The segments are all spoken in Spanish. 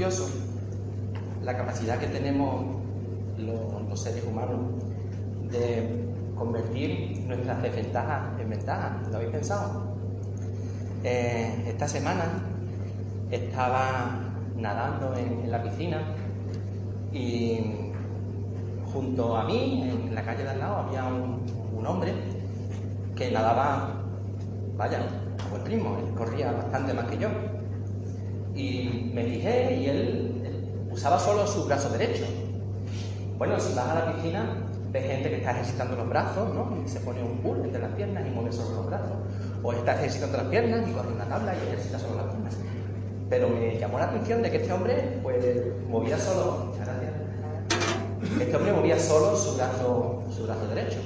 curioso la capacidad que tenemos los, seres humanos de convertir nuestras desventajas en ventajas. ¿Lo habéis pensado? Eh, esta semana estaba nadando en, en la piscina y junto a mí, en la calle de al lado, había un, un hombre que nadaba, vaya, a buen ritmo, él corría bastante más que yo. Y me fijé y él, usaba solo su brazo derecho. Bueno, si vas a la piscina, ves gente que está ejercitando los brazos, ¿no? Y se pone un pull entre las piernas y mueve solo los brazos. O está ejercitando las piernas y corre una tabla y ejercita solo las piernas. Pero me llamó la atención de que este hombre, pues, movía solo. Este hombre movía solo su brazo, su brazo derecho.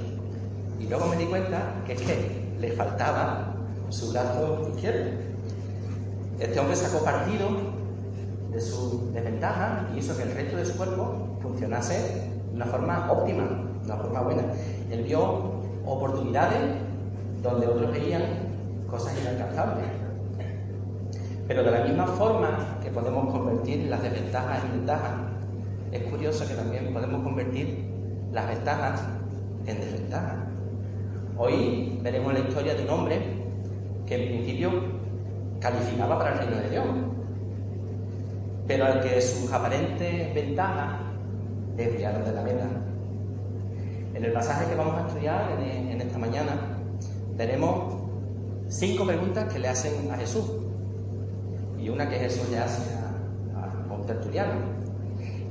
Y luego me di cuenta que es que le faltaba su brazo izquierdo. Este hombre sacó partido de su desventaja y hizo que el resto de su cuerpo funcionase de una forma óptima, de una forma buena. Él vio oportunidades donde otros veían cosas inalcanzables. Pero de la misma forma que podemos convertir las desventajas en ventajas, es curioso que también podemos convertir las ventajas en desventajas. Hoy veremos la historia de un hombre que en principio calificaba para el reino de Dios, pero al que sus aparentes ventajas desviaron de la meta. En el pasaje que vamos a estudiar en, esta mañana, veremos cinco preguntas que le hacen a Jesús y una que Jesús le hace a, a, un tertuliano.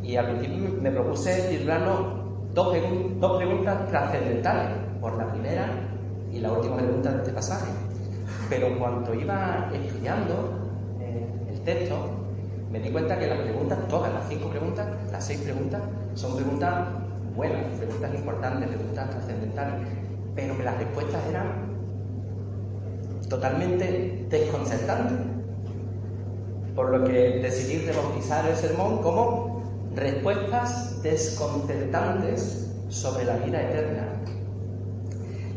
Y al principio me propuse titularlo dos preguntas trascendentales, por la primera y la última pregunta de este pasaje. Pero cuando iba estudiando eh, el texto, me di cuenta que las preguntas, todas las cinco preguntas, las seis preguntas, son preguntas buenas, preguntas importantes, preguntas trascendentales, pero que las respuestas eran totalmente desconcertantes. Por lo que decidí rebautizar el sermón como respuestas desconcertantes sobre la vida eterna.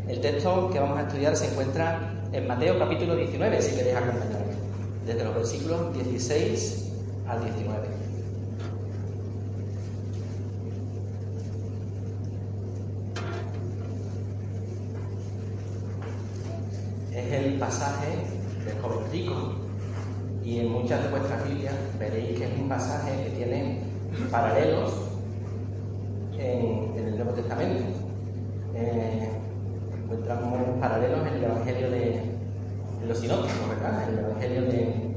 El texto que vamos a estudiar se encuentra en Mateo capítulo 19, si queréis acompañarme, desde los versículos 16 al 19. Es el pasaje del joven y en muchas de vuestras Biblias veréis que es un pasaje que tiene paralelos en, en el Nuevo Testamento. Eh, encontramos paralelos en el Evangelio de, de los sinópticos, ¿verdad? En el Evangelio de,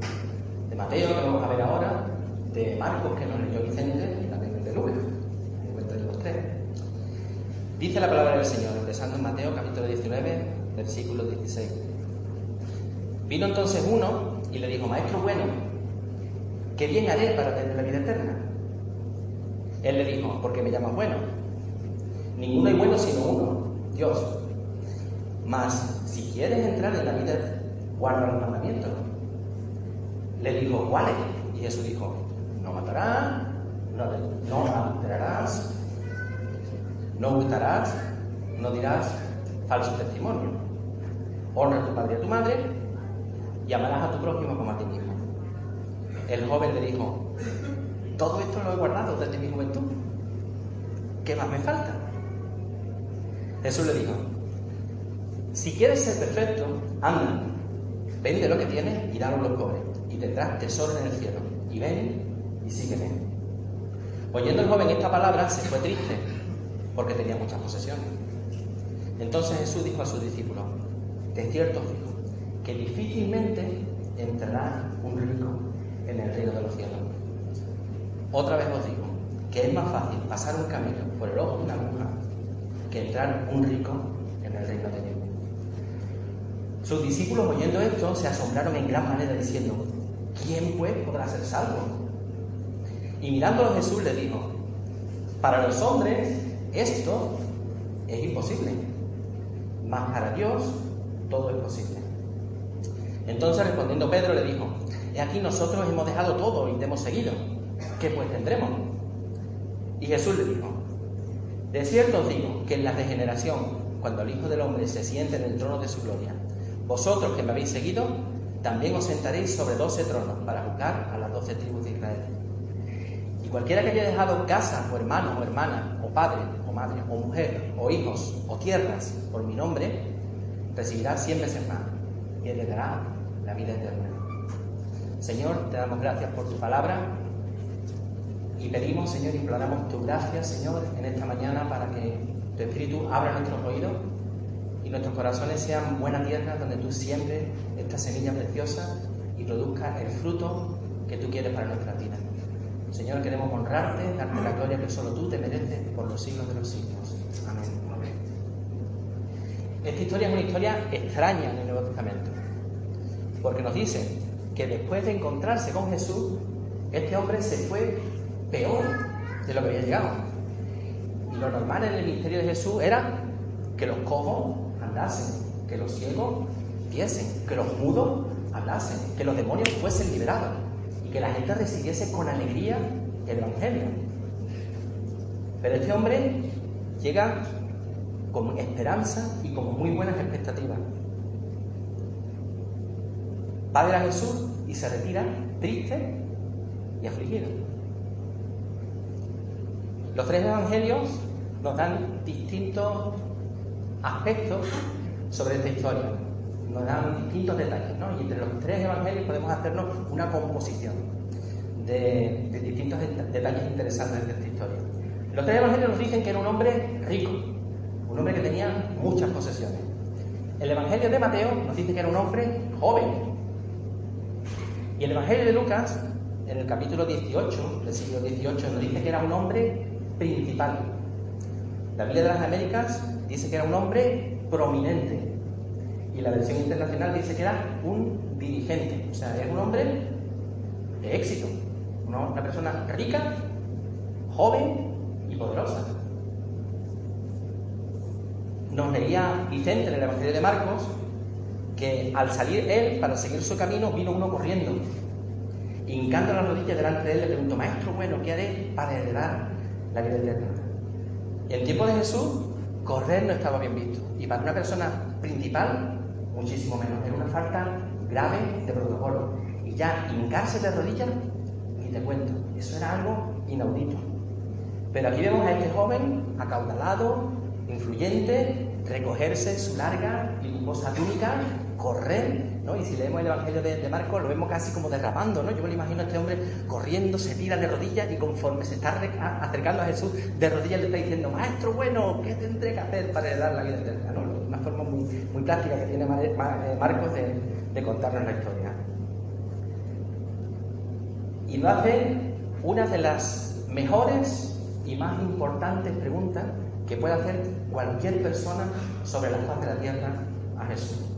de, Mateo, que vamos a ver ahora, de Marcos, que nos leyó Vicente, y también el de Lucas. Encuentran los tres. Dice la palabra del Señor, empezando en Mateo capítulo 19, versículo 16. Vino entonces uno y le dijo, Maestro bueno, ¿qué bien haré para tener la vida eterna? Él le dijo, ¿por qué me llamas bueno? Ninguno hay bueno sino uno, Dios. Mas, si quieres entrar en la vida, guarda los mandamientos. Le dijo, ¿cuáles? Y Jesús dijo, no matarás, no, adulterarás, no gustarás, no dirás falso testimonio. Honra a tu padre y a tu madre y amarás a tu prójimo como a ti mismo. El joven le dijo, todo esto lo he guardado desde mi juventud. ¿Qué más me falta? Jesús le dijo, si quieres ser perfecto, anda, vende lo que tienes y dalo a los pobres, y tendrás tesoro en el cielo. Y ven y sígueme. Oyendo el joven esta palabra, se fue triste, porque tenía muchas posesiones. Entonces Jesús dijo a sus discípulos, de cierto os que difícilmente entrará un rico en el reino de los cielos. Otra vez os digo que es más fácil pasar un camino por el ojo de una aguja que entrar un rico en el reino de Dios. Sus discípulos oyendo esto se asombraron en gran manera diciendo, ¿quién pues podrá ser salvo? Y mirándolo Jesús le dijo, para los hombres esto es imposible, mas para Dios todo es posible. Entonces respondiendo Pedro le dijo, he aquí nosotros hemos dejado todo y te hemos seguido, ¿qué pues tendremos? Y Jesús le dijo, de cierto os digo que en la regeneración, cuando el Hijo del Hombre se siente en el trono de su gloria, vosotros que me habéis seguido, también os sentaréis sobre doce tronos para juzgar a las doce tribus de Israel. Y cualquiera que haya dejado casa, o hermano, o hermana, o padre, o madre, o mujer, o hijos, o tierras, por mi nombre, recibirá cien veces más y heredará la vida eterna. Señor, te damos gracias por tu palabra y pedimos, Señor, imploramos tu gracia, Señor, en esta mañana para que tu Espíritu abra nuestros oídos nuestros corazones sean buena tierra donde tú siembres esta semilla preciosa y produzca el fruto que tú quieres para nuestra vida. Señor, queremos honrarte, darte la gloria que solo tú te mereces por los siglos de los siglos. Amén. Esta historia es una historia extraña en el Nuevo Testamento, porque nos dice que después de encontrarse con Jesús, este hombre se fue peor de lo que había llegado. Y lo normal en el ministerio de Jesús era que los cojos que los ciegos viesen, que los mudos hablasen, que los demonios fuesen liberados y que la gente recibiese con alegría el Evangelio. Pero este hombre llega con esperanza y con muy buenas expectativas. Padre a Jesús y se retira triste y afligido. Los tres evangelios nos dan distintos aspectos sobre esta historia, nos dan distintos detalles, ¿no? Y entre los tres evangelios podemos hacernos una composición de, distintos detalles interesantes de esta historia. Los tres evangelios nos dicen que era un hombre rico, un hombre que tenía muchas posesiones. El evangelio de Mateo nos dice que era un hombre joven. Y el evangelio de Lucas, en el capítulo 18, del siglo 18, nos dice que era un hombre principal. La Biblia de las Américas dice que era un hombre prominente. Y la versión internacional dice que era un dirigente. O sea, era un hombre de éxito. Una, persona rica, joven y poderosa. Nos leía Vicente en el Evangelio de Marcos que al salir él para seguir su camino vino uno corriendo. Hincando las rodillas delante de él le preguntó, Maestro, bueno, ¿qué haré para heredar la vida eterna. En tiempo de Jesús, correr no estaba bien visto. Y para una persona principal, muchísimo menos. Era una falta grave de protocolo. Y ya hincarse de rodillas, ni te cuento. Eso era algo inaudito. Pero aquí vemos a este joven acaudalado, influyente, recogerse su larga y lujosa túnica, correr, ¿no? Y si leemos el Evangelio de, Marcos, lo vemos casi como derrapando, ¿no? Yo me lo imagino a este hombre corriendo, se tira de rodillas y conforme se está acercando a Jesús, de rodillas le está diciendo, Maestro bueno, ¿qué tendré que hacer para heredar la vida eterna? Una forma muy, muy práctica que tiene eh, Marcos de, de contarnos la historia. Y lo hace una de las mejores y más importantes preguntas que puede hacer cualquier persona sobre la faz de la tierra a Jesús.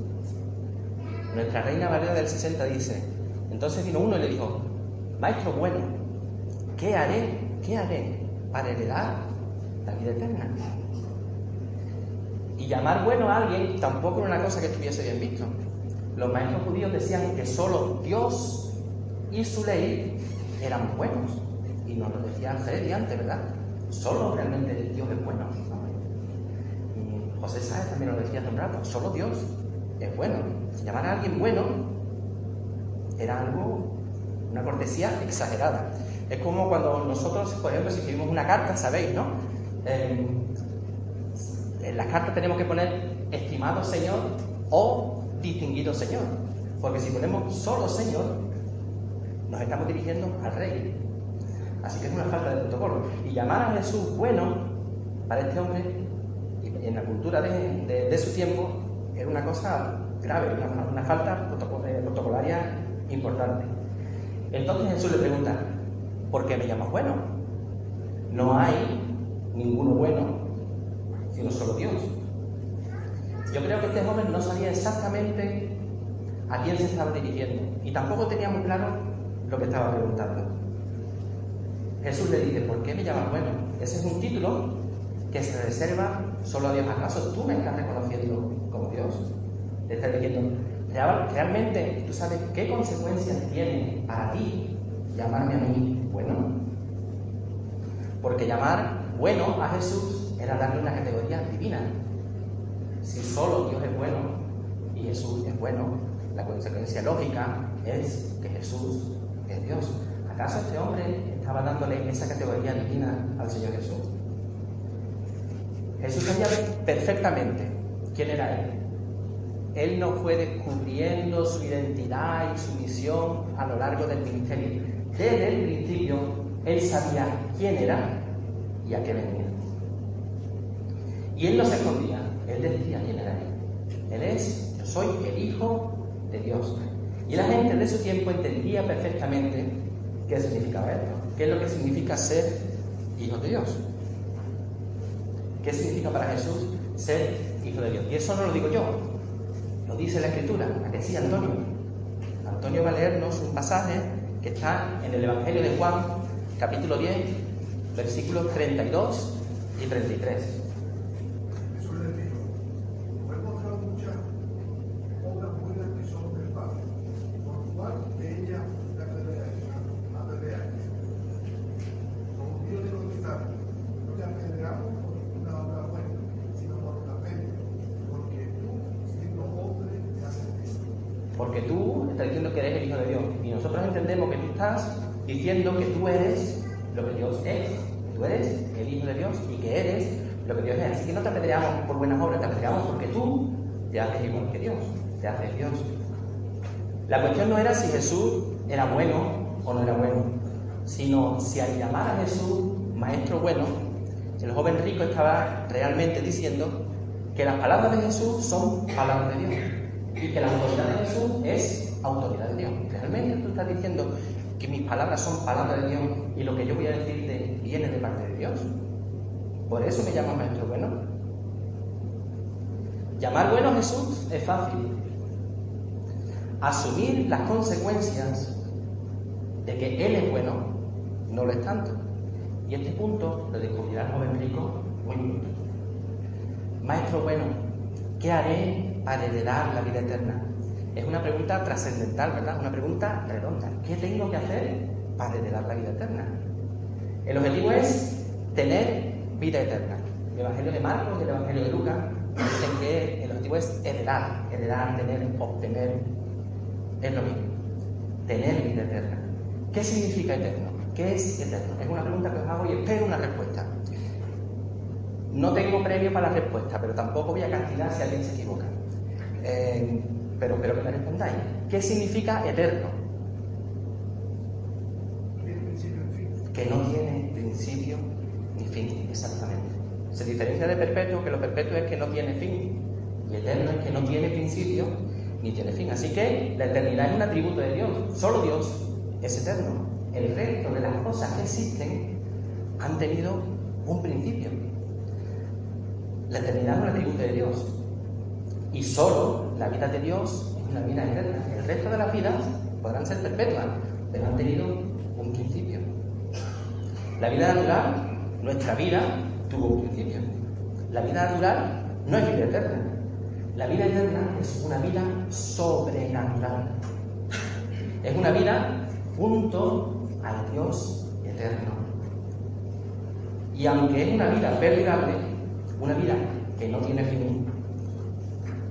Nuestra reina Valeria del 60 dice, entonces vino uno y le dijo, Maestro bueno, ¿qué haré? ¿Qué haré para heredar la vida eterna? Y llamar bueno a alguien tampoco era una cosa que estuviese bien visto. Los maestros judíos decían que solo Dios y su ley eran buenos. Y nos lo decía Freddy antes, ¿verdad? Solo realmente Dios es bueno. José Sáez también lo decía hace un rato, solo Dios es bueno. Llamar a alguien bueno era algo, una cortesía exagerada. Es como cuando nosotros, por ejemplo, si escribimos una carta, sabéis, ¿no? en las cartas tenemos que poner estimado Señor o distinguido Señor. Porque si ponemos solo Señor, nos estamos dirigiendo al Rey. Así que es una falta de protocolo. Y llamar a Jesús bueno para este hombre, en la cultura de, su tiempo, era una cosa grave, una, falta eh, protocolaria importante. Entonces Jesús le pregunta, ¿por qué me llamas bueno? No hay ninguno bueno, sino solo Dios. Yo creo que este joven no sabía exactamente a quién se estaba dirigiendo y tampoco tenía muy claro lo que estaba preguntando. Jesús le dice, ¿por qué me llamas bueno? Ese es un título que se reserva solo a Dios. ¿Acaso tú me estás reconociendo Dios? Le está diciendo, realmente tú sabes qué consecuencias tiene para ti llamarme a mí bueno. Porque llamar bueno a Jesús era darle una categoría divina. Si solo Dios es bueno y Jesús es bueno, la consecuencia lógica es que Jesús es Dios. ¿Acaso este hombre estaba dándole esa categoría divina al Señor Jesús? Jesús sabía perfectamente quién era Él. Él no fue descubriendo su identidad y su misión a lo largo del ministerio. Desde el principio, Él sabía quién era y a qué venía. Y Él no se escondía, Él decía quién era Él. Él es, yo soy el Hijo de Dios. Y la gente de su tiempo entendía perfectamente qué significaba esto, qué es lo que significa ser hijo de Dios. ¿Qué significa para Jesús ser hijo de Dios? Y eso no lo digo yo, lo dice la Escritura, ¿a que sí, Antonio? Antonio va a leernos un pasaje que está en el Evangelio de Juan, capítulo 10, versículos 32 y 33. Diciendo que tú eres lo que Dios es, tú eres el Hijo de Dios y que eres lo que Dios es. Así que no te apedreamos por buenas obras, te apedreamos porque tú te haces igual que Dios, te haces Dios. La cuestión no era si Jesús era bueno o no era bueno, sino si al llamar a Jesús maestro bueno, el joven rico estaba realmente diciendo que las palabras de Jesús son palabras de Dios y que la autoridad de Jesús es autoridad de Dios. Realmente tú estás diciendo que mis palabras son palabras de Dios y lo que yo voy a decirte viene de parte de Dios. Por eso me llama maestro bueno. Llamar bueno a Jesús es fácil. Asumir las consecuencias de que Él es bueno no lo es tanto. Y este punto lo descubrirá el joven rico muy pronto. Maestro bueno, ¿qué haré para heredar la vida eterna? Es una pregunta trascendental, ¿verdad? Una pregunta redonda. ¿Qué tengo que hacer para heredar la vida eterna? El objetivo es tener vida eterna. El Evangelio de Marcos y el Evangelio de Lucas dicen que el objetivo es heredar, heredar, tener, obtener. Es lo mismo. Tener vida eterna. ¿Qué significa eterno? ¿Qué es eterno? Es una pregunta que os hago y espero una respuesta. No tengo premio para la respuesta, pero tampoco voy a castigar si alguien se equivoca. Eh, pero espero que me respondáis. ¿Qué significa eterno? Que no tiene principio ni fin, exactamente. Se diferencia de perpetuo, que lo perpetuo es que no tiene fin, y eterno es que no tiene principio ni tiene fin. Así que la eternidad es un atributo de Dios. Solo Dios es eterno. El resto de las cosas que existen han tenido un principio. La eternidad es un atributo de Dios. Y solo la vida de Dios es una vida eterna. El resto de las vidas podrán ser perpetuas, pero han tenido un principio. La vida natural, nuestra vida, tuvo un principio. La vida natural no es vida eterna. La vida eterna es una vida sobrenatural. Es una vida junto al Dios eterno. Y aunque es una vida perdurable, una vida que no tiene fin,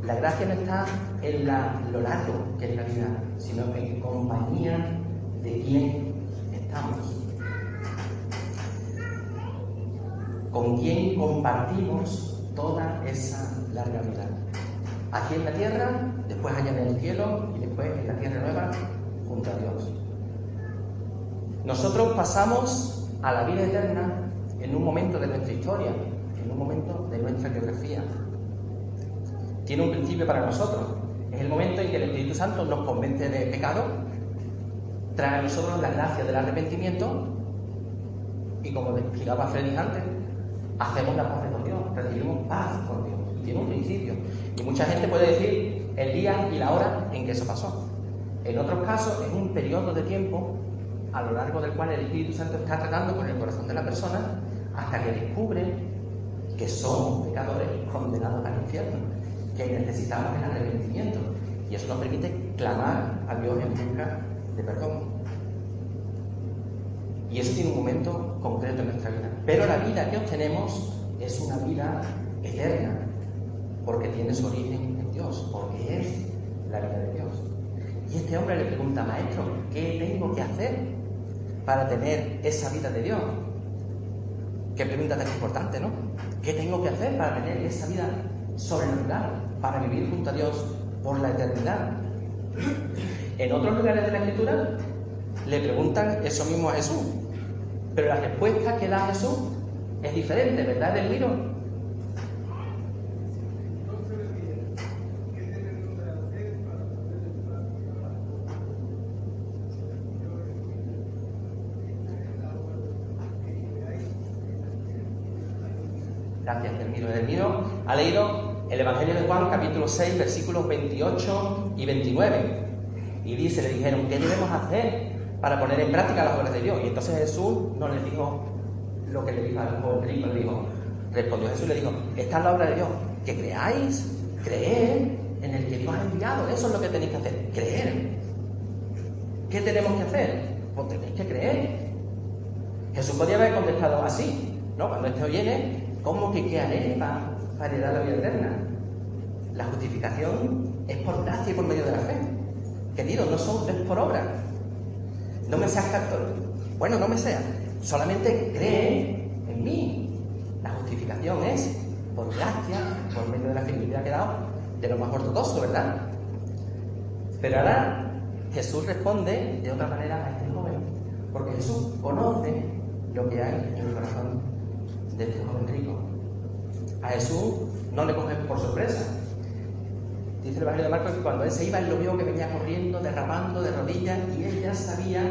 la gracia no está en lo largo que es la vida, sino en compañía de quien estamos. Con quien compartimos toda esa larga vida. Aquí en la tierra, después allá en el cielo y después en la tierra nueva junto a Dios. Nosotros pasamos a la vida eterna en un momento de nuestra historia, en un momento de nuestra geografía, tiene un principio para nosotros. Es el momento en que el Espíritu Santo nos convence de pecado, trae a nosotros la gracia del arrepentimiento y como explicaba Freddy antes, hacemos la paz con Dios, recibimos paz con Dios. tiene un principio. Y mucha gente puede decir el día y la hora en que eso pasó. En otros casos es un periodo de tiempo a lo largo del cual el Espíritu Santo está tratando con el corazón de la persona hasta que descubre que somos pecadores condenados al infierno, que necesitamos el arrepentimiento. Y eso nos permite clamar a Dios en busca de perdón. Y eso tiene un momento concreto en nuestra vida. Pero la vida que obtenemos es una vida eterna, porque tiene su origen en Dios, porque es la vida de Dios. Y este hombre le pregunta, maestro, ¿qué tengo que hacer para tener esa vida de Dios? Qué pregunta tan importante, ¿no? ¿Qué tengo que hacer para tener esa vida sobrenatural, para vivir junto a Dios por la eternidad? En otros lugares de la Escritura le preguntan eso mismo a Jesús, pero la respuesta que da Jesús es diferente, ¿verdad, Delmiro? Gracias, Delmiro. Delmiro ha leído el Evangelio de Juan, capítulo 6, versículos 28 y 29. Y dice, le dijeron, ¿qué debemos hacer para poner en práctica las obras de Dios? Y entonces Jesús no les dijo lo que le dijo al rico, dijo, respondió Jesús, le dijo, esta es la obra de Dios, que creáis, creer en el que Dios ha enviado, eso es lo que tenéis que hacer, creer. ¿Qué tenemos que hacer? Pues tenéis que creer. Jesús podía haber contestado así, ¿no? Cuando este oyene, ¿cómo que qué haré para heredar la vida eterna? La justificación es por gracia y por medio de la fe. Querido, no son por obra. No me seas católico. Bueno, no me seas. Solamente cree en mí. La justificación es por gracia, por medio de la fidelidad que ha dado, de lo más ortodoxo, ¿verdad? Pero ahora Jesús responde de otra manera a este joven, porque Jesús conoce lo que hay en el corazón de este joven rico. A Jesús no le coge por sorpresa. Dice el Evangelio de Marcos que cuando él se iba, él lo vio que venía corriendo, derramando de rodillas, y ella sabía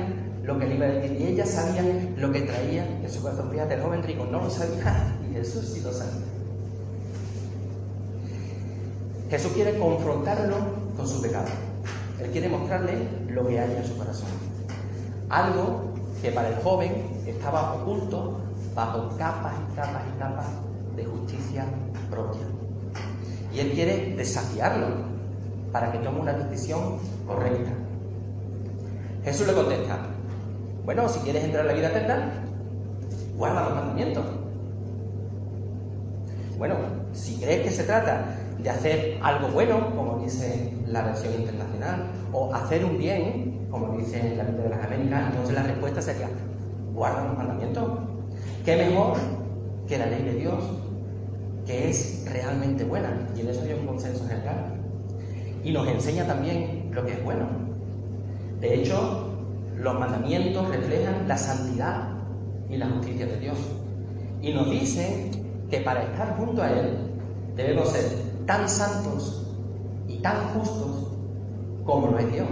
lo que le iba a decir, y ella sabía lo que traía en su corazón. Fíjate, el joven rico no lo sabía, y Jesús sí lo sabía. Jesús quiere confrontarlo con su pecado. Él quiere mostrarle lo que hay en su corazón. Algo que para el joven estaba oculto bajo capas y capas y capas de justicia propia. Y él quiere desafiarlo para que tome una decisión correcta. Jesús le contesta, bueno, si quieres entrar en la vida eterna, guarda los mandamientos. Bueno, si crees que se trata de hacer algo bueno, como dice la versión internacional, o hacer un bien, como dice la Biblia de las Américas, entonces la respuesta sería, guarda los mandamientos. ¿Qué mejor que la ley de Dios, que es realmente buena? Y en eso hay un consenso general. Y nos enseña también lo que es bueno. De hecho, los mandamientos reflejan la santidad y la justicia de Dios. Y nos dice que para estar junto a Él debemos ser tan santos y tan justos como lo es Dios.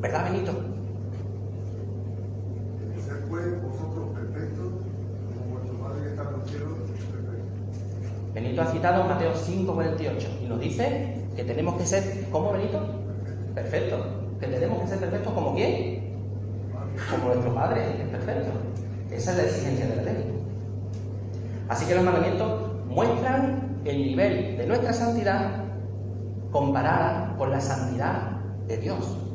¿Verdad, Benito? Benito ha citado Mateo 5:48 y nos dice que tenemos que ser, ¿cómo Benito? Perfecto. Que tenemos que ser perfectos como quién? Como nuestro Padre, que es perfecto. Esa es la exigencia de la ley. Así que los mandamientos muestran el nivel de nuestra santidad comparada con la santidad de Dios.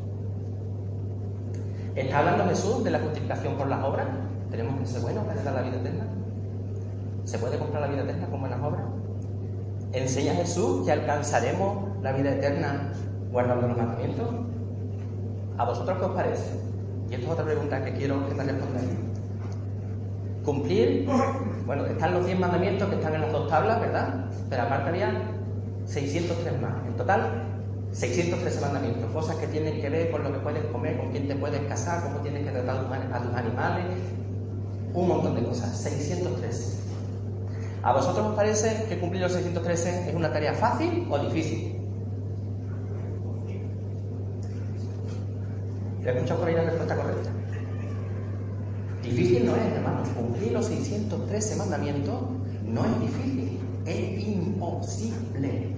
¿Está hablando Jesús de la justificación por las obras? ¿Tenemos que ser buenos para dar la vida eterna? ¿Se puede comprar la vida eterna con buenas obras? ¿Enseña Jesús que alcanzaremos la vida eterna guardando los mandamientos? ¿A vosotros qué os parece? Y esto es otra pregunta que quiero que me respondáis. Cumplir, bueno, están los 10 mandamientos que están en las dos tablas, ¿verdad? Pero aparte había 603 más. En total, 613 mandamientos, cosas que tienen que ver con lo que puedes comer, con quién te puedes casar, cómo tienes que tratar a tus animales, un montón de cosas, 613. ¿A vosotros os parece que cumplir los 613 es una tarea fácil o difícil? ¿Le he escuchado por ahí la respuesta correcta? Difícil no es, hermanos. Cumplir los 613 mandamientos no es difícil, es imposible.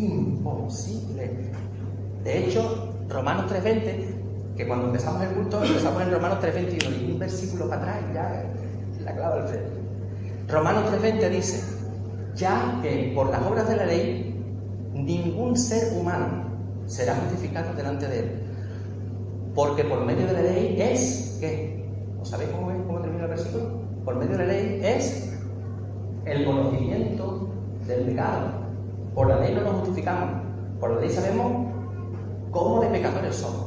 Imposible. De hecho, Romanos 3.20, que cuando empezamos el culto empezamos en Romanos 3.21 y un versículo para atrás ya la clava al frente. Romanos 3.20 dice, ya que por las obras de la ley ningún ser humano será justificado delante de él. Porque por medio de la ley es, ¿qué? ¿O sabéis cómo, cómo termina el versículo? Por medio de la ley es el conocimiento del pecado. Por la ley no nos justificamos. Por la ley sabemos cómo de pecadores somos.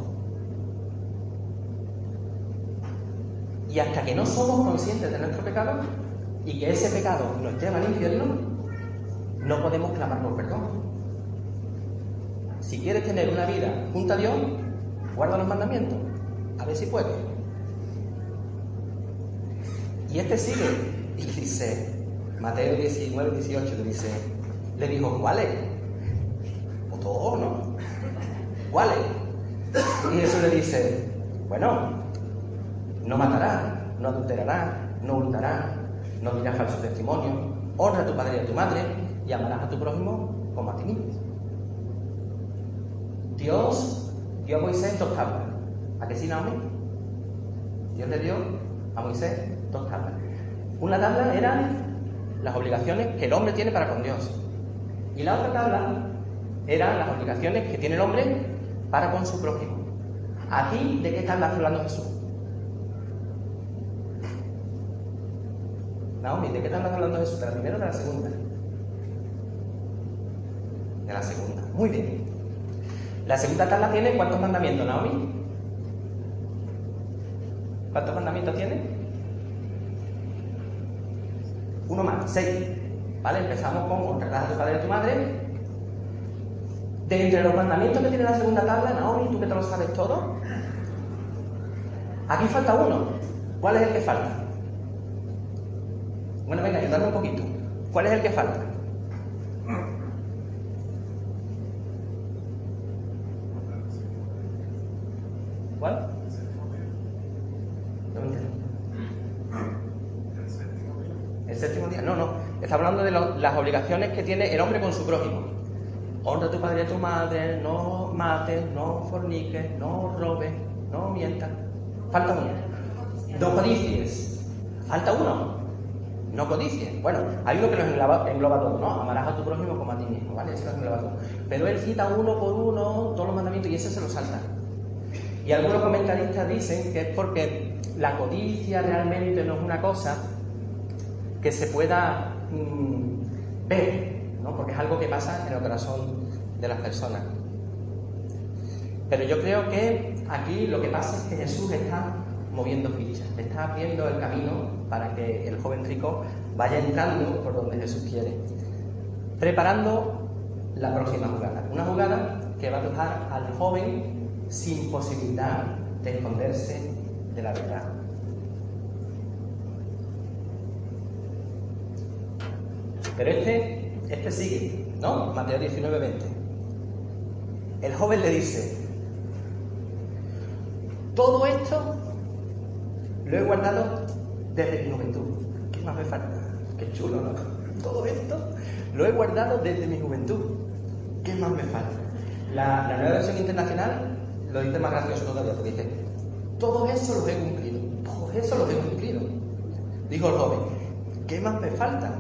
Y hasta que no somos conscientes de nuestro pecado y que ese pecado nos lleva al infierno, no podemos clamar por perdón. Si quieres tener una vida junto a Dios, guarda los mandamientos. A ver si puedes. Y este sigue y dice, Mateo 19, 18, le dice, le dijo, ¿cuáles? O todos, ¿no? Y Jesús le dice, bueno, no matarás, no adulterarás, no hurtarás, no dirás falso testimonio, honra a tu padre y a tu madre y amarás a tu prójimo como a ti mismo. Dios dio a Moisés dos tablas. ¿A qué sí, Naomi? Dios le dio a Moisés dos tablas. Una tabla eran las obligaciones que el hombre tiene para con Dios. Y la otra tabla eran las obligaciones que tiene el hombre para con su prójimo. ¿Aquí de qué está hablando Jesús? Naomi, ¿de qué está hablando Jesús? ¿De la primera o de la segunda? De la segunda. Muy bien. La segunda tabla tiene cuántos mandamientos, Naomi? ¿Cuántos mandamientos tiene? Uno más, seis. ¿Vale? Empezamos con honrar a tu padre y a tu madre. De entre los mandamientos que tiene la segunda tabla, Naomi, tú que te lo sabes todo, aquí falta uno. ¿Cuál es el que falta? Bueno, venga, ayudarme un poquito. ¿Cuál es el que falta? ¿Cuál? El séptimo día. No, no. Está hablando de lo- las obligaciones que tiene el hombre con su prójimo. Honra a tu padre y a tu madre, no mates, no forniques, no robes, no mientas. Falta uno. No codicies. Falta uno. No codicies. Bueno, hay uno que los engloba, engloba todo, ¿no? Amarás a tu prójimo como a ti mismo, ¿vale? Ese los engloba todo. Pero él cita uno por uno todos los mandamientos y ese se lo salta. Y algunos comentaristas dicen que es porque la codicia realmente no es una cosa que se pueda mm, ver, ¿no? porque es algo que pasa en el corazón de las personas. Pero yo creo que aquí lo que pasa es que Jesús está moviendo fichas, está abriendo el camino para que el joven rico vaya entrando por donde Jesús quiere, preparando la próxima jugada. Una jugada que va a dejar al joven sin posibilidad de esconderse de la verdad. Pero este, este sigue, ¿no? Mateo 19, 20. El joven le dice, todo esto lo he guardado desde mi juventud. ¿Qué más me falta? Qué chulo, ¿no? Todo esto lo he guardado desde mi juventud. ¿Qué más me falta? La, nueva versión internacional lo dice más gracioso todavía, porque dice, todo eso lo he cumplido, todo eso lo he cumplido. Dijo el joven, ¿qué más me falta?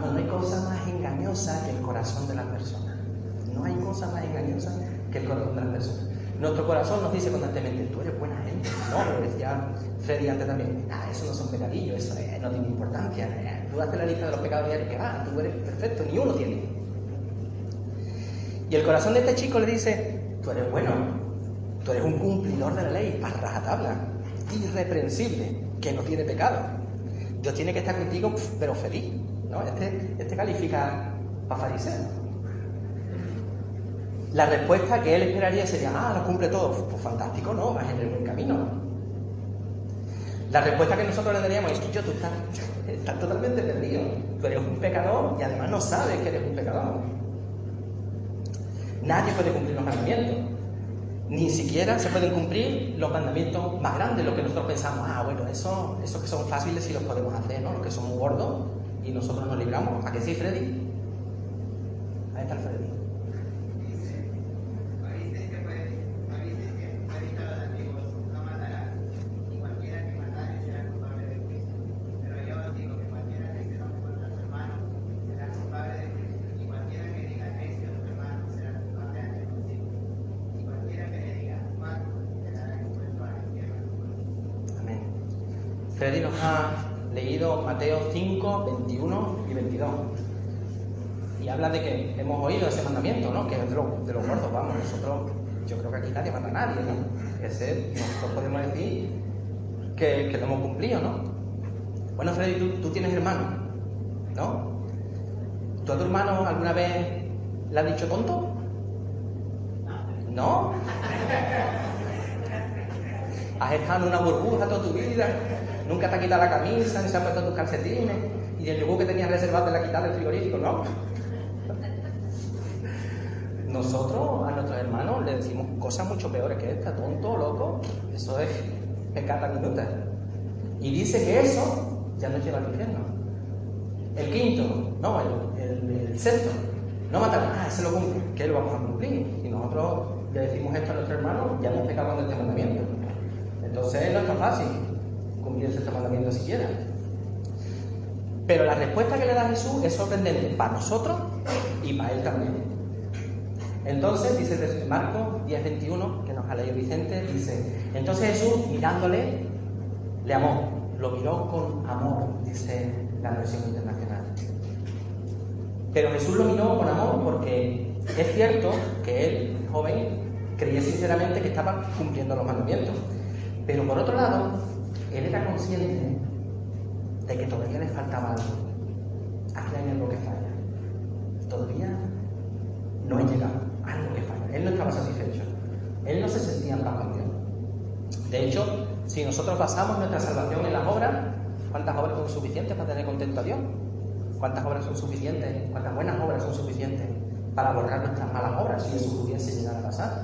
No hay cosa más engañosa que el corazón de las personas. No hay cosa más engañosa que el corazón de las personas. Nuestro corazón nos dice constantemente, tú eres buena gente. No, lo decía Freddy antes también. Ah, eso no son pecadillos, eso eh, no tiene importancia. Eh, tú haces la lista de los pecados diarios que va, tú eres perfecto, ni uno tiene. Y el corazón de este chico le dice, tú eres bueno, tú eres un cumplidor de la ley, para rajatabla, irreprensible, que no tiene pecado. Dios tiene que estar contigo, pero feliz. Este, califica para fariseo. La respuesta que él esperaría sería, ah, lo cumple todo. Pues fantástico, no, vas en el buen camino. La respuesta que nosotros le daríamos es que yo, tú estás, totalmente perdido. Tú eres un pecador y además no sabes que eres un pecador. Nadie puede cumplir los mandamientos. Ni siquiera se pueden cumplir los mandamientos más grandes, lo que nosotros pensamos, ah, bueno, eso, esos que son fáciles sí los podemos hacer, ¿no? Los que son gordos y nosotros nos libramos. ¿A qué sí, Freddy? Ahí está el Freddy. Freddy nos ha leído Mateo 5, 21 y 22. Y habla de que hemos oído ese mandamiento, ¿no? Que es de, de los gordos, vamos. Nosotros, yo creo que aquí nadie manda a nadie, ¿no? Ese, nosotros podemos decir que, lo hemos cumplido, ¿no? Bueno, Freddy, tú, tú tienes hermano, ¿no? ¿Tú a tu hermano alguna vez le has dicho tonto? ¿No? Has estado en una burbuja toda tu vida, nunca te has quitado la camisa, ni se han puesto tus calcetines, y el yogur que tenías reservado te la has quitado del frigorífico, ¿no? Nosotros a nuestros hermanos le decimos cosas mucho peores que esta, tonto, loco, eso es pecata minuta. Y dice que eso ya nos lleva al infierno. El quinto, no, el, sexto, no matar, ah, ese lo cumple, que lo vamos a cumplir. Y nosotros le decimos esto a nuestros hermanos, ya hemos pecado con este mandamiento. Entonces no es tan fácil cumplir ese mandamiento siquiera. Pero la respuesta que le da Jesús es sorprendente para nosotros y para él también. Entonces, dice desde Marcos 10:21, que nos ha leído Vicente, dice, entonces Jesús mirándole, le amó, lo miró con amor, dice la versión internacional. Pero Jesús lo miró con amor porque es cierto que él, el joven, creía sinceramente que estaba cumpliendo los mandamientos. Pero por otro lado, él era consciente de que todavía le faltaba algo. Aquí hay algo que falla. Todavía no he llegado. Algo que falla. Él no estaba satisfecho. Él no se sentía en paz con Dios. De hecho, si nosotros basamos nuestra salvación en las obras, ¿cuántas obras son suficientes para tener contento a Dios? ¿Cuántas obras son suficientes? ¿Cuántas buenas obras son suficientes para borrar nuestras malas obras si eso pudiese llegar a pasar?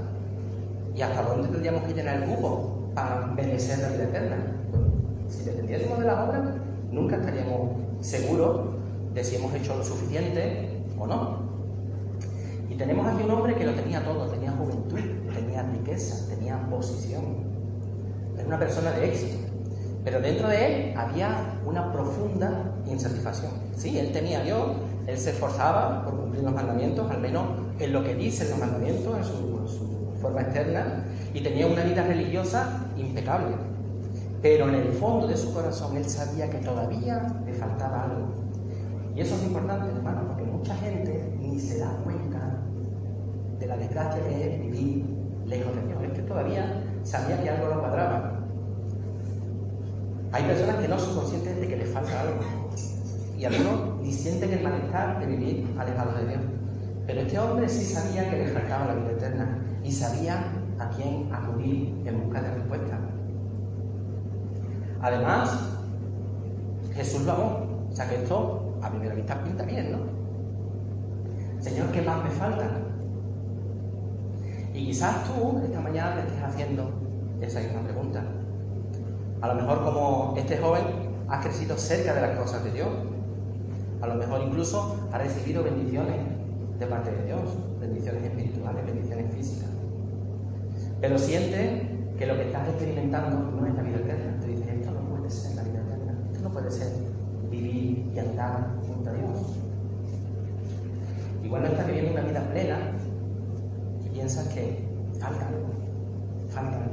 ¿Y hasta dónde tendríamos que llenar el cubo para merecer la vida eterna? Si dependiésemos de las obras, nunca estaríamos seguros de si hemos hecho lo suficiente o no. Y tenemos aquí un hombre que lo tenía todo, tenía juventud, tenía riqueza, tenía posición. Era una persona de éxito. Pero dentro de él había una profunda insatisfacción. Sí, él tenía a Dios, él se esforzaba por cumplir los mandamientos, al menos en lo que dicen los mandamientos, en su, en su forma externa, y tenía una vida religiosa impecable. Pero en el fondo de su corazón él sabía que todavía le faltaba algo. Y eso es importante, hermano, porque mucha gente ni se da cuenta de la desgracia que es vivir lejos de Dios. Es que todavía sabía que algo no cuadraba. Hay personas que no son conscientes de que les falta algo. Y algunos ni sienten el malestar de vivir alejados de Dios. Pero este hombre sí sabía que le faltaba la vida eterna y sabía a quién acudir en busca de respuesta. Además, Jesús lo amó. O sea que esto a primera vista pinta bien, ¿no? Señor, ¿qué más me falta? Y quizás tú esta mañana te estés haciendo esa misma pregunta. A lo mejor como este joven has crecido cerca de las cosas de Dios. A lo mejor incluso has recibido bendiciones de parte de Dios, bendiciones espirituales, bendiciones físicas. Pero sientes que lo que estás experimentando no es la vida eterna. Te dices, esto no puede ser la vida eterna. Esto no puede ser vivir y andar junto a Dios. Igual no estás viviendo una vida plena y piensas que falta algo, falta algo.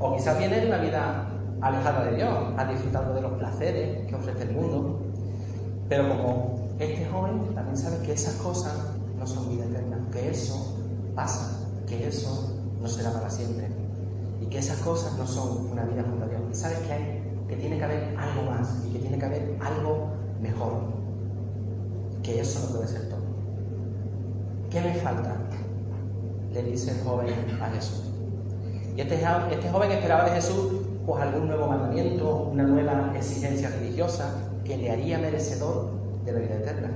O quizás vienes una vida alejada de Dios, has disfrutado de los placeres que ofrece el mundo, pero como este joven también sabes que esas cosas no son vida eterna, que eso pasa, que eso no será para siempre y que esas cosas no son una vida junto. Y sabes que hay, que tiene que haber algo más y que tiene que haber algo mejor, que eso no puede ser todo. ¿Qué me falta? Le dice el joven a Jesús. Y este, este joven esperaba de Jesús pues algún nuevo mandamiento, una nueva exigencia religiosa que le haría merecedor de la vida eterna.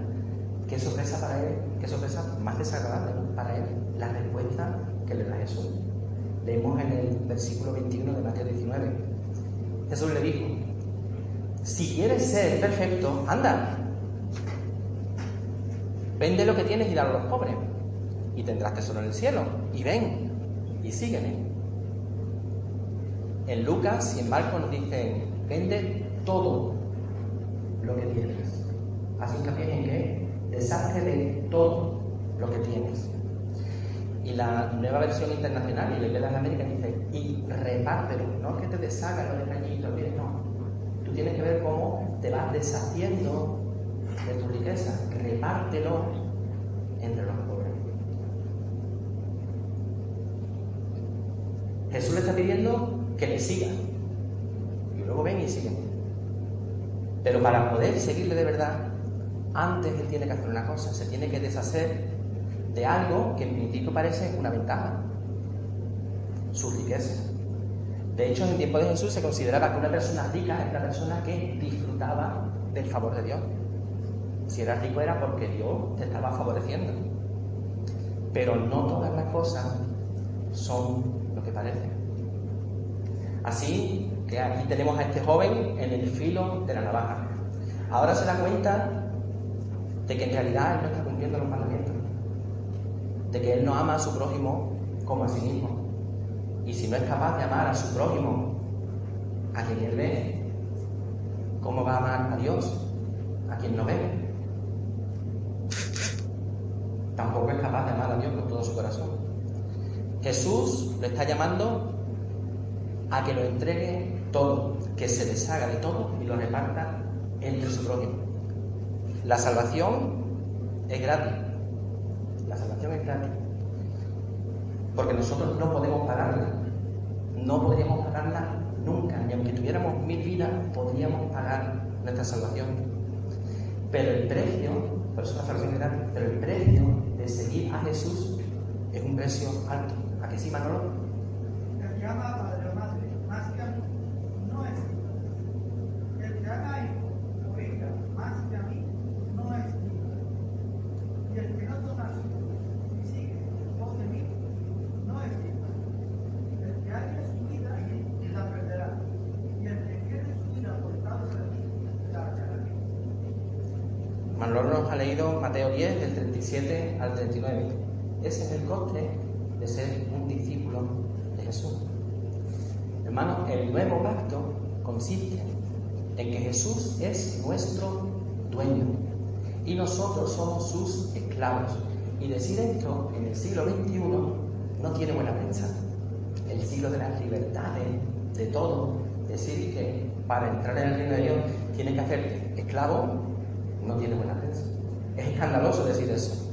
Qué sorpresa para él, qué sorpresa más desagradable para él, la respuesta que le da Jesús. Leemos en el versículo 21 de Mateo 19. Jesús le dijo, si quieres ser perfecto, anda. Vende lo que tienes y dalo a los pobres. Y tendrás tesoro en el cielo. Y ven, y sígueme. En Lucas y en Marcos nos dicen, vende todo lo que tienes. Así que en que deshazte de todo lo que tienes. Y la nueva versión internacional, y la de América, dice, y repártelo, no que te deshagas lo de allí y no. Tú tienes que ver cómo te vas deshaciendo de tu riqueza, repártelo entre los pobres. Jesús le está pidiendo que le siga. Y luego ven y siguen. Pero para poder seguirle de verdad, antes él tiene que hacer una cosa, se tiene que deshacer de algo que en principio parece una ventaja, su riqueza. De hecho, en el tiempo de Jesús se consideraba que una persona rica era una persona que disfrutaba del favor de Dios. Si eras rico era porque Dios te estaba favoreciendo. Pero no todas las cosas son lo que parecen. Así que aquí tenemos a este joven en el filo de la navaja. Ahora se da cuenta de que en realidad él no está cumpliendo los mandamientos, de que él no ama a su prójimo como a sí mismo. Y si no es capaz de amar a su prójimo, a quien él ve, ¿cómo va a amar a Dios, a quien no ve? Tampoco es capaz de amar a Dios con todo su corazón. Jesús le está llamando a que lo entregue todo, que se deshaga de todo y lo reparta entre su prójimo. La salvación es gratis. La salvación es gratis. Porque nosotros no podemos pagarla. No podríamos pagarla nunca. Ni aunque tuviéramos mil vidas, podríamos pagar nuestra salvación. Pero el precio, por eso la salvación es gratis, pero el precio de seguir a Jesús es un precio alto. ¿A qué sí, Manolo? Leído Mateo 10, del 37 al 39. Ese es el coste de ser un discípulo de Jesús. Hermano, el nuevo pacto consiste en que Jesús es nuestro dueño y nosotros somos sus esclavos. Y decir esto en el siglo XXI no tiene buena prensa. El siglo de las libertades, de todo, decir que para entrar en el reino de Dios tienes que hacerte esclavo, no tiene buena prensa. Es escandaloso decir eso.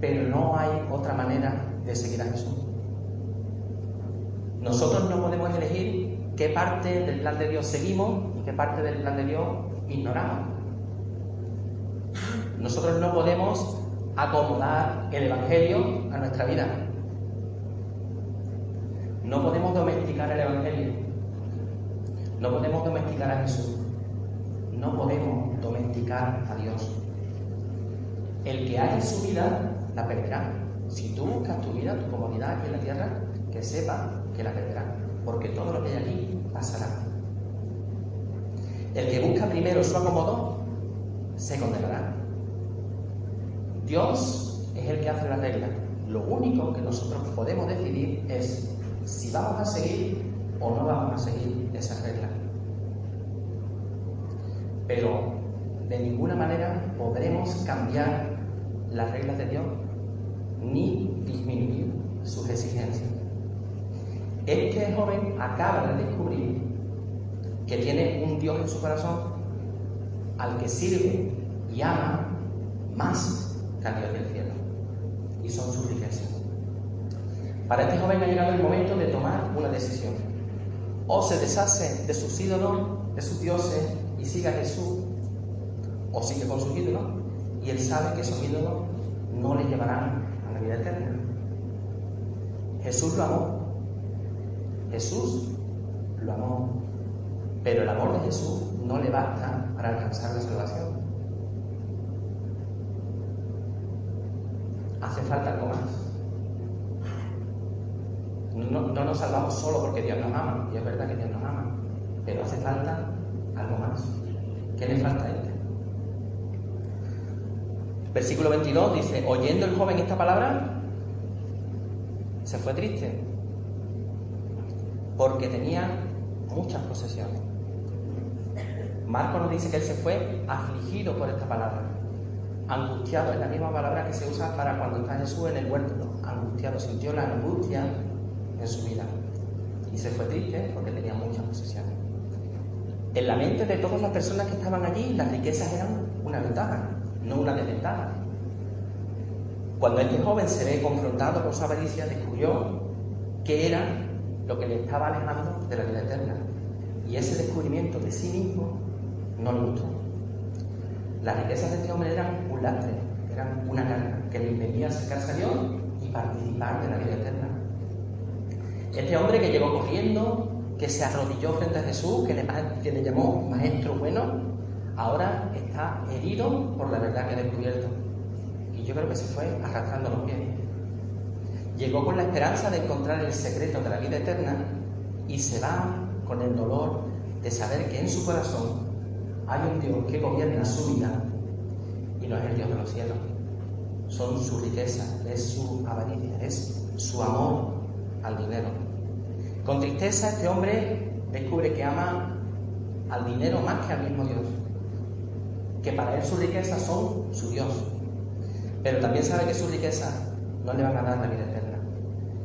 Pero no hay otra manera de seguir a Jesús. Nosotros no podemos elegir qué parte del plan de Dios seguimos y qué parte del plan de Dios ignoramos. Nosotros no podemos acomodar el Evangelio a nuestra vida. No podemos domesticar el Evangelio. No podemos domesticar a Jesús. No podemos domesticar a Dios. El que en su vida la perderá. Si tú buscas tu vida, tu comodidad aquí en la tierra, que sepa que la perderá, porque todo lo que hay aquí pasará. El que busca primero su acomodo, se condenará. Dios es el que hace la regla. Lo único que nosotros podemos decidir es si vamos a seguir o no vamos a seguir esa regla. Pero de ninguna manera podremos cambiar las reglas de Dios ni disminuir sus exigencias. Este joven acaba de descubrir que tiene un Dios en su corazón al que sirve y ama más que al Dios del cielo. Y son sus riquezas. Para este joven ha llegado el momento de tomar una decisión. O se deshace de sus ídolos, de sus dioses y sigue a Jesús, o sigue con sus ídolos y él sabe que esos ídolos no le llevarán a la vida eterna. Jesús lo amó. Jesús lo amó. Pero el amor de Jesús no le basta para alcanzar la salvación. Hace falta algo más. No, no, nos salvamos solo porque Dios nos ama, y es verdad que Dios nos ama, pero hace falta algo más. ¿Qué le falta a él? Versículo 22 dice, oyendo el joven esta palabra, se fue triste, porque tenía muchas posesiones. Marco nos dice que él se fue afligido por esta palabra, angustiado, es la misma palabra que se usa para cuando está Jesús en el huerto, angustiado, sintió la angustia en su vida y se fue triste porque tenía muchas posesiones. En la mente de todas las personas que estaban allí, las riquezas eran una ventaja, no una desventaja. Cuando este joven se ve confrontado con su avaricia, descubrió que era lo que le estaba alejando de la vida eterna. Y ese descubrimiento de sí mismo no lo gustó. Las riquezas de este hombre eran un lastre, eran una carga que le impedía acercarse a Dios y participar de la vida eterna. Este hombre que llegó corriendo, que se arrodilló frente a Jesús, que le, que le llamó maestro bueno, ahora está herido por la verdad que ha descubierto. Y yo creo que se fue arrastrando los pies. Llegó con la esperanza de encontrar el secreto de la vida eterna y se va con el dolor de saber que en su corazón hay un Dios que gobierna su vida y no es el Dios de los cielos. Son su riqueza, es su avaricia, es su amor al dinero. Con tristeza este hombre descubre que ama al dinero más que al mismo Dios que para él sus riquezas son su Dios, pero también sabe que sus riquezas no le van a dar la vida eterna.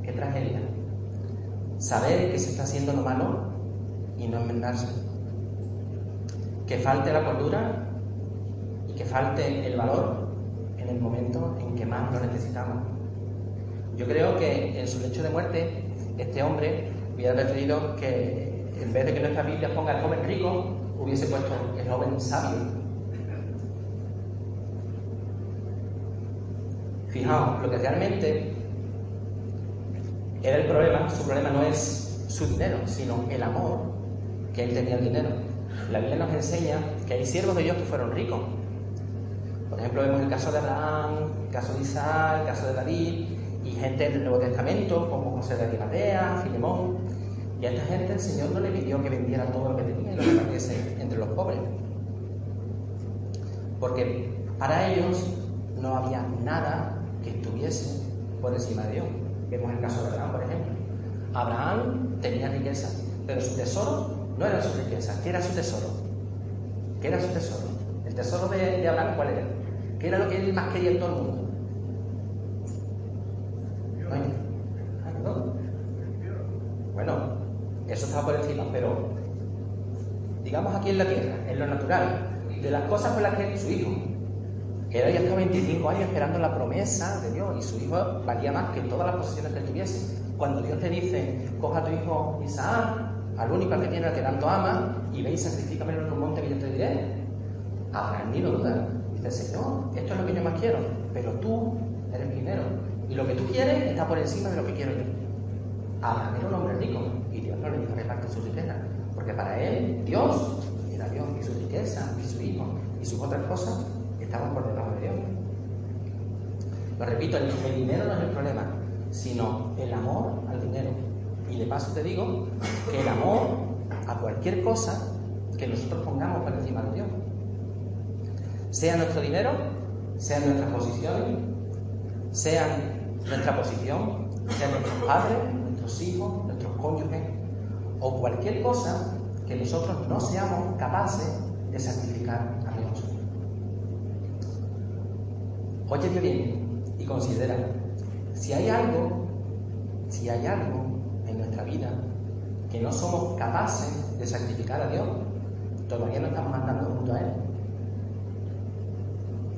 Qué tragedia. Saber que se está haciendo lo malo y no enmendarse. Que falte la cordura y que falte el valor en el momento en que más lo necesitamos. Yo creo que en su lecho de muerte, este hombre hubiera preferido que en vez de que nuestra Biblia ponga el joven rico, hubiese puesto el joven sabio Fijaos, lo que realmente era el problema, su problema no es su dinero, sino el amor que él tenía al dinero. La Biblia nos enseña que hay siervos de Dios que fueron ricos. Por ejemplo, vemos el caso de Abraham, el caso de Isaac, el caso de David, y gente del Nuevo Testamento, como José de Arimatea, Filemón. Y a esta gente el Señor no le pidió que vendiera todo lo que tenía y lo repartiese entre los pobres. Porque para ellos no había nada que estuviese por encima de Dios. Vemos el caso de Abraham, por ejemplo. Abraham tenía riqueza, pero su tesoro no era su riqueza. ¿Qué era su tesoro? ¿Qué era su tesoro? El tesoro de, Abraham, ¿cuál era? ¿Qué era lo que él más quería en todo el mundo? Bueno, eso estaba por encima, pero digamos aquí en la tierra, en lo natural, de las cosas por las que su hijo, era ya hasta 25 años esperando la promesa de Dios y su hijo valía más que todas las posesiones que tuviese. Cuando Dios te dice, coja a tu hijo Isaac, al único que tiene, al que tanto ama, y ve y sacrifícame en un monte que yo te diré, Abraham ni duda. Dice, Señor, esto es lo que yo más quiero, pero tú eres primero. Y lo que tú quieres está por encima de lo que quiero yo. Abraham era un hombre rico y Dios no le dijo reparte su riqueza, porque para él Dios era Dios y su riqueza y su hijo y sus otras cosas estamos por debajo de Dios. Lo repito, el, dinero no es el problema, sino el amor al dinero. Y de paso te digo que el amor a cualquier cosa que nosotros pongamos por encima de Dios. Sea nuestro dinero, sean nuestras posiciones, sean nuestra posición, sean nuestros padres, nuestros hijos, nuestros cónyuges, o cualquier cosa que nosotros no seamos capaces de sacrificar Óyete bien y considera, si hay algo, si hay algo en nuestra vida que no somos capaces de sacrificar a Dios, todavía no estamos andando junto a Él.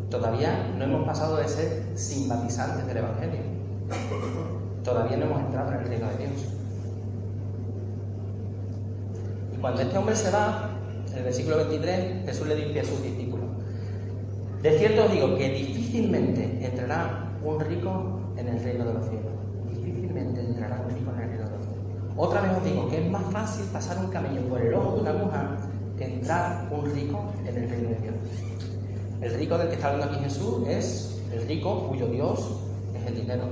Todavía no hemos pasado de ser simpatizantes del Evangelio. Todavía no hemos entrado en el reino de Dios. Y cuando este hombre se va, en el versículo 23, Jesús le dice a sus discípulos, de cierto os digo que difícilmente entrará un rico en el reino de los cielos. Difícilmente entrará un rico en el reino de los cielos. Otra vez os digo que es más fácil pasar un camello por el ojo de una aguja que entrar un rico en el reino de Dios. El rico del que está hablando aquí Jesús es el rico cuyo Dios es el dinero.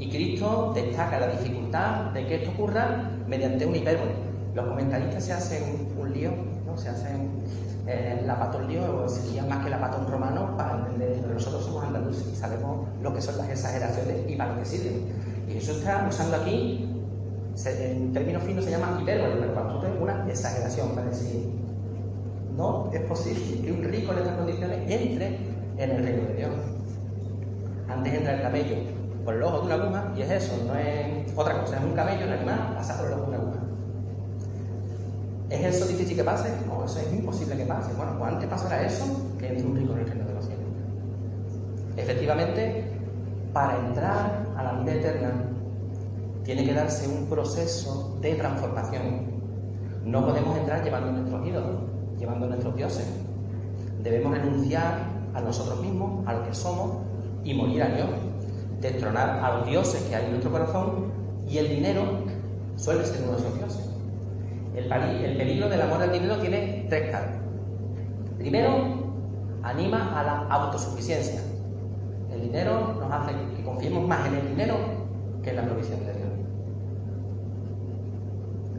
Y Cristo destaca la dificultad de que esto ocurra mediante un hipérbole. Los comentaristas se hacen un lío ¿no? Se hacen eh, la patón lío, sería más que la patón romano, para entender, pero nosotros somos andaluces y sabemos lo que son las exageraciones y para lo que sirven. Y Jesús está usando aquí, en términos finos se llama hipérbole, pero cuando tú una exageración para decir, no es posible que un rico en estas condiciones entre en el reino de Dios. Antes entra el camello por el ojo de una aguja y es eso, no es otra cosa, es un camello, un animal, pasa por el ojo de una aguja. ¿Es eso difícil que pase? No, eso es imposible que pase. Bueno, pues antes pasará eso que entre un rico en el reino de los cielos. Efectivamente, para entrar a la vida eterna tiene que darse un proceso de transformación. No podemos entrar llevando nuestros ídolos, llevando nuestros dioses. Debemos renunciar a nosotros mismos, a lo que somos, y morir a Dios. Destronar a los dioses que hay en nuestro corazón y el dinero suele ser uno de esos dioses. El, peligro del amor al dinero tiene tres caras. Primero, anima a la autosuficiencia. El dinero nos hace que confiemos más en el dinero que en la provisión de Dios.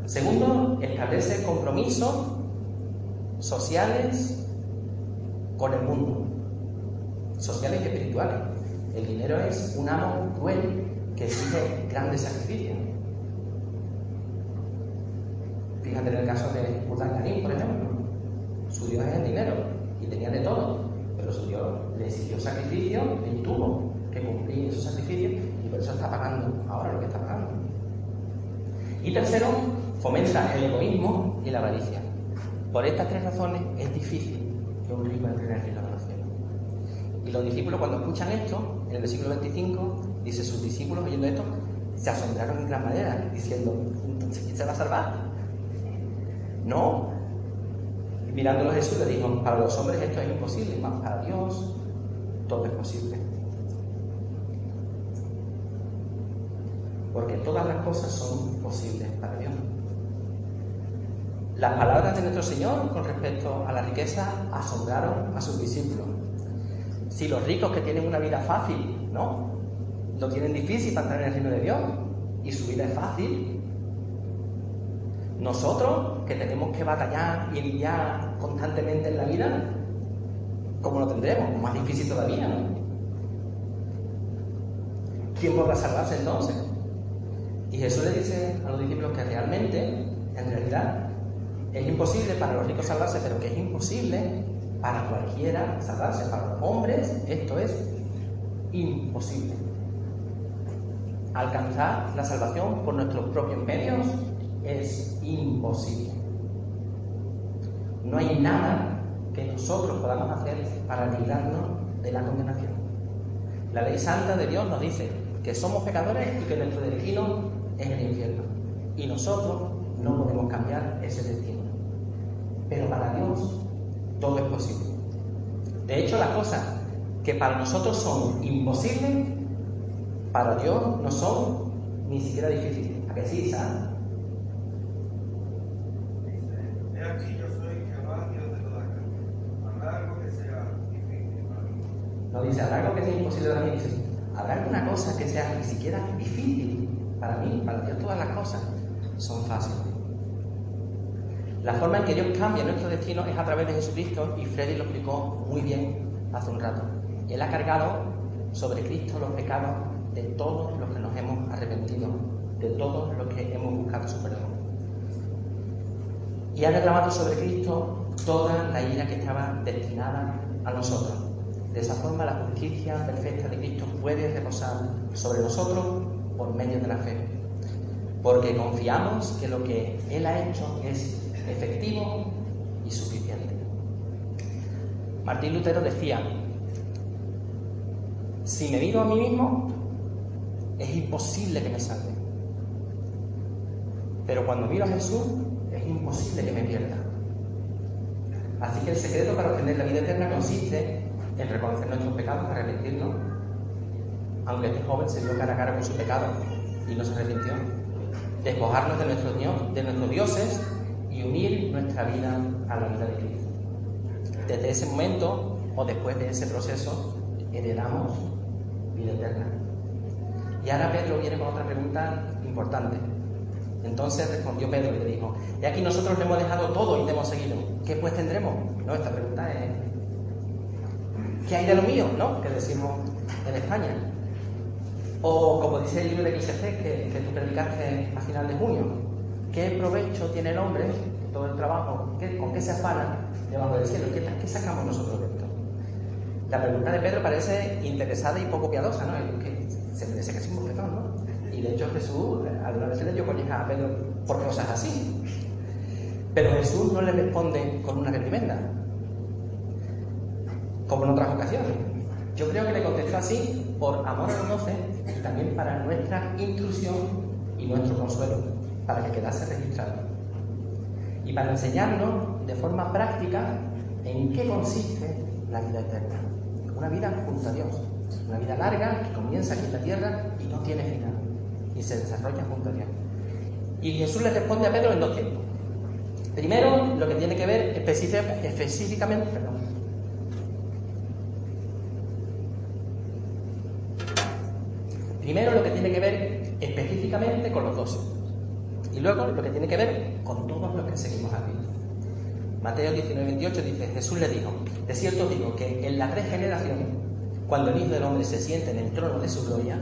Segundo, establece compromisos sociales con el mundo, sociales y espirituales. El dinero es un amo cruel que exige grandes sacrificios. Fíjate en el caso de Karim, por ejemplo. Su Dios es el dinero y tenía de todo, pero su Dios le exigió sacrificio y tuvo que cumplir esos sacrificios y por eso está pagando ahora lo que está pagando. Y tercero, fomenta el egoísmo y la avaricia. Por estas tres razones es difícil que un rico entre en el reino de los cielos. Y los discípulos cuando escuchan esto, en el versículo 25, dice, sus discípulos oyendo esto, se asombraron en gran manera, diciendo, entonces ¿quién se va a salvar? No. Mirándolo Jesús le dijo, para los hombres esto es imposible, mas para Dios todo es posible. Porque todas las cosas son posibles para Dios. Las palabras de nuestro Señor con respecto a la riqueza asombraron a sus discípulos. Si los ricos que tienen una vida fácil, ¿no? Lo tienen difícil para entrar en el reino de Dios y su vida es fácil, nosotros, que tenemos que batallar y lidiar constantemente en la vida, ¿cómo lo tendremos? Más difícil todavía, ¿no? ¿Quién podrá salvarse entonces? Y Jesús le dice a los discípulos que realmente, en realidad, es imposible para los ricos salvarse, pero que es imposible para cualquiera salvarse. Para los hombres esto es imposible. Alcanzar la salvación por nuestros propios medios es imposible. No hay nada que nosotros podamos hacer para librarnos de la condenación. La ley santa de Dios nos dice que somos pecadores y que nuestro destino es el infierno. Y nosotros no podemos cambiar ese destino. Pero para Dios todo es posible. De hecho, las cosas que para nosotros son imposibles, para Dios no son ni siquiera difíciles. ¿A que sí, ¿sabes? No dice, habrá algo que sea imposible para mí. Dice, habrá alguna cosa que sea ni siquiera difícil para mí, para Dios todas las cosas son fáciles. La forma en que Dios cambia nuestro destino es a través de Jesucristo y Freddy lo explicó muy bien hace un rato. Él ha cargado sobre Cristo los pecados de todos los que nos hemos arrepentido, de todos los que hemos buscado su perdón. Y ha reclamado sobre Cristo toda la ira que estaba destinada a nosotros. De esa forma la justicia perfecta de Cristo puede reposar sobre nosotros por medio de la fe, porque confiamos que lo que Él ha hecho es efectivo y suficiente. Martín Lutero decía, si me miro a mí mismo, es imposible que me salve. Pero cuando miro a Jesús, es imposible que me pierda. Así que el secreto para obtener la vida eterna consiste en reconocer nuestros pecados, arrepentirnos, aunque este joven se dio cara a cara con su pecado y no se arrepintió, despojarnos de nuestros, de nuestros dioses y unir nuestra vida a la vida de Cristo. Desde ese momento o después de ese proceso heredamos vida eterna. Y ahora Pedro viene con otra pregunta importante. Entonces respondió Pedro y le dijo, y aquí nosotros le hemos dejado todo y le hemos seguido. ¿Qué pues tendremos? No, esta pregunta es, ¿qué hay de lo mío? ¿No? Que decimos en España. O como dice el libro de Eclesiastés que, que tú predicaste a final de junio, ¿qué provecho tiene el hombre, todo el trabajo, con qué se afana debajo del cielo? ¿Qué, ¿Qué, sacamos nosotros de esto? La pregunta de Pedro parece interesada y poco piadosa, ¿no? Que se parece que es un bofetón, ¿no? Y de hecho Jesús alguna vez le dio a Pedro por cosas así. Pero Jesús no le responde con una reprimenda, como en otras ocasiones. Yo creo que le contesta así por amor a los doce y también para nuestra intrusión y nuestro consuelo, para que quedase registrado. Y para enseñarnos de forma práctica en qué consiste la vida eterna. Una vida junto a Dios. Una vida larga que comienza aquí en la tierra y no tiene final. Y se desarrolla junto a Dios. Y Jesús le responde a Pedro en dos tiempos. Primero, lo que tiene que ver específicamente, perdón, Primero lo que tiene que ver específicamente con los dos. Y luego lo que tiene que ver con todos los que seguimos aquí. Mateo 19, 28 dice, Jesús le dijo, de cierto digo que en la regeneración, cuando el Hijo del Hombre se siente en el trono de su gloria,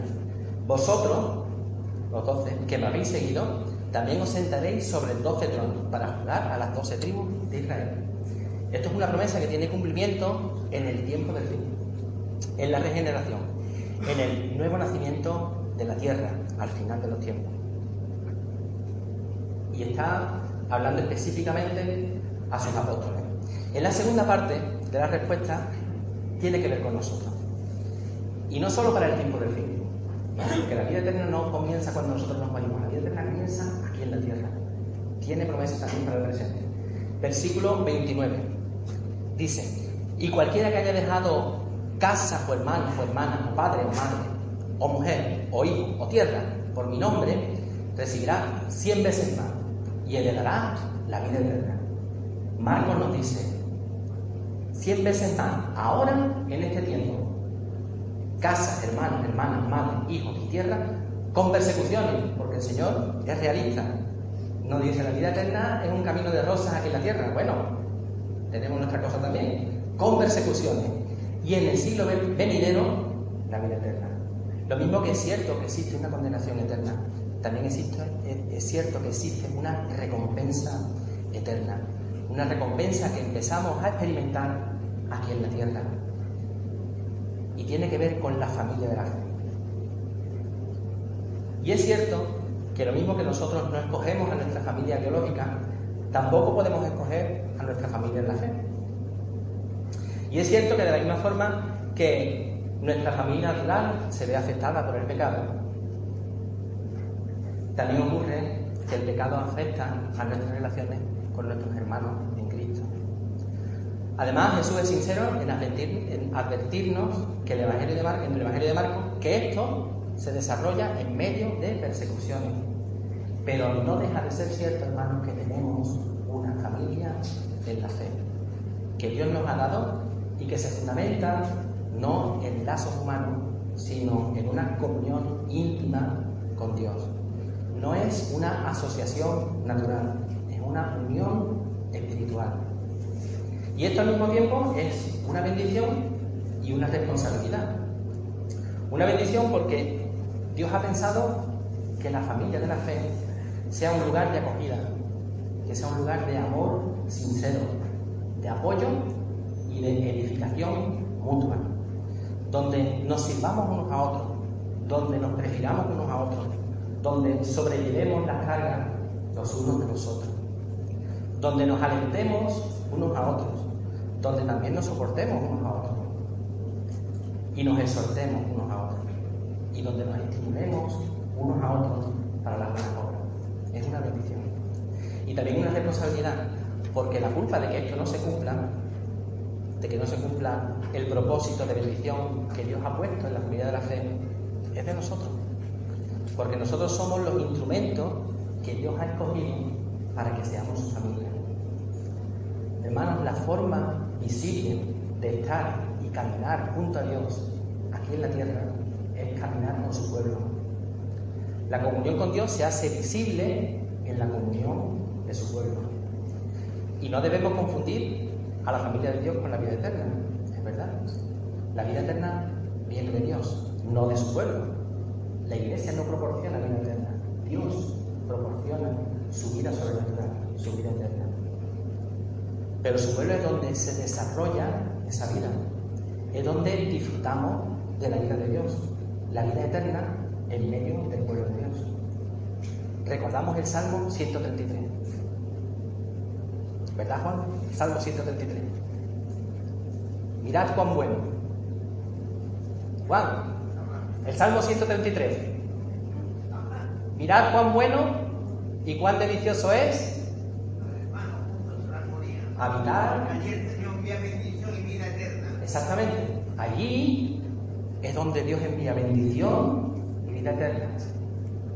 vosotros, los doce, que me habéis seguido, también os sentaréis sobre doce tronos para juzgar a las doce tribus de Israel. Esto es una promesa que tiene cumplimiento en el tiempo del fin, en la regeneración en el nuevo nacimiento de la tierra al final de los tiempos. Y está hablando específicamente a sus apóstoles. En la segunda parte de la respuesta tiene que ver con nosotros. Y no solo para el tiempo del fin, porque la vida eterna no comienza cuando nosotros nos morimos, la vida eterna comienza aquí en la tierra. Tiene promesas también para el presente. Versículo 29. Dice, y cualquiera que haya dejado casa o hermano o hermana, o padre o madre, o mujer, o hijo, o tierra, por mi nombre, recibirá cien veces más y heredará la vida eterna. Marcos nos dice, cien veces más, ahora en este tiempo, casa, hermanos, hermanas, madre, hijos y tierra, con persecuciones, porque el Señor es realista. No dice la vida eterna es un camino de rosas aquí en la tierra. Bueno, tenemos nuestra cosa también, con persecuciones y en el siglo venidero la vida eterna. Lo mismo que es cierto que existe una condenación eterna, también existe, es cierto que existe una recompensa eterna, una recompensa que empezamos a experimentar aquí en la tierra y tiene que ver con la familia de la fe. Y es cierto que lo mismo que nosotros no escogemos a nuestra familia biológica, tampoco podemos escoger a nuestra familia en la fe. Y es cierto que de la misma forma que nuestra familia natural se ve afectada por el pecado, también ocurre que el pecado afecta a nuestras relaciones con nuestros hermanos. Además, Jesús es sincero en, advertirnos que el Evangelio de en el Evangelio de Marcos que esto se desarrolla en medio de persecuciones. Pero no deja de ser cierto, hermanos, que tenemos una familia en la fe, que Dios nos ha dado y que se fundamenta no en lazos humanos, sino en una comunión íntima con Dios. No es una asociación natural, es una unión espiritual. Y esto al mismo tiempo es una bendición y una responsabilidad. Una bendición porque Dios ha pensado que la familia de la fe sea un lugar de acogida, que sea un lugar de amor sincero, de apoyo y de edificación mutua, donde nos sirvamos unos a otros, donde nos prefiramos unos a otros, donde sobrellevemos las cargas los unos de los otros, donde nos alentemos unos a otros, donde también nos soportemos unos a otros y nos exhortemos unos a otros y donde nos estimulemos unos a otros para las buenas obras. Es una bendición. Y también una responsabilidad, porque la culpa de que esto no se cumpla de que no se cumpla el propósito de bendición que Dios ha puesto en la comunidad de la fe, es de nosotros. Porque nosotros somos los instrumentos que Dios ha escogido para que seamos su familia. Hermanos, la forma visible de estar y caminar junto a Dios aquí en la tierra es caminar con su pueblo. La comunión con Dios se hace visible en la comunión de su pueblo. Y no debemos confundir a la familia de Dios con la vida eterna, es verdad. La vida eterna viene de Dios, no de su pueblo. La iglesia no proporciona vida eterna, Dios proporciona su vida sobrenatural, su vida eterna. Pero su pueblo es donde se desarrolla esa vida, es donde disfrutamos de la vida de Dios, la vida eterna en medio del pueblo de Dios. Recordamos el Salmo 133. ¿Verdad, Juan? Salmo 133. Mirad cuán bueno. Juan, el Salmo 133. Mirad cuán bueno y cuán delicioso es habitar. Exactamente. Allí es donde Dios envía bendición y vida eterna.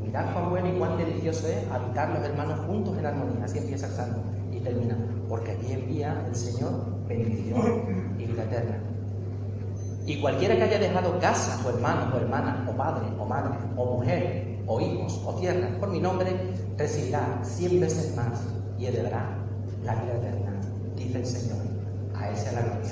Mirad cuán bueno y cuán delicioso es habitar los hermanos juntos en armonía. Así empieza el Salmo y termina. Porque allí envía el Señor bendición y vida eterna. Y cualquiera que haya dejado casa, o hermanos, o hermanas, o padre, o madre, o mujer, o hijos, o tierra, por mi nombre, recibirá cien veces más y heredará la vida eterna. Dice el Señor. A esa la gloria.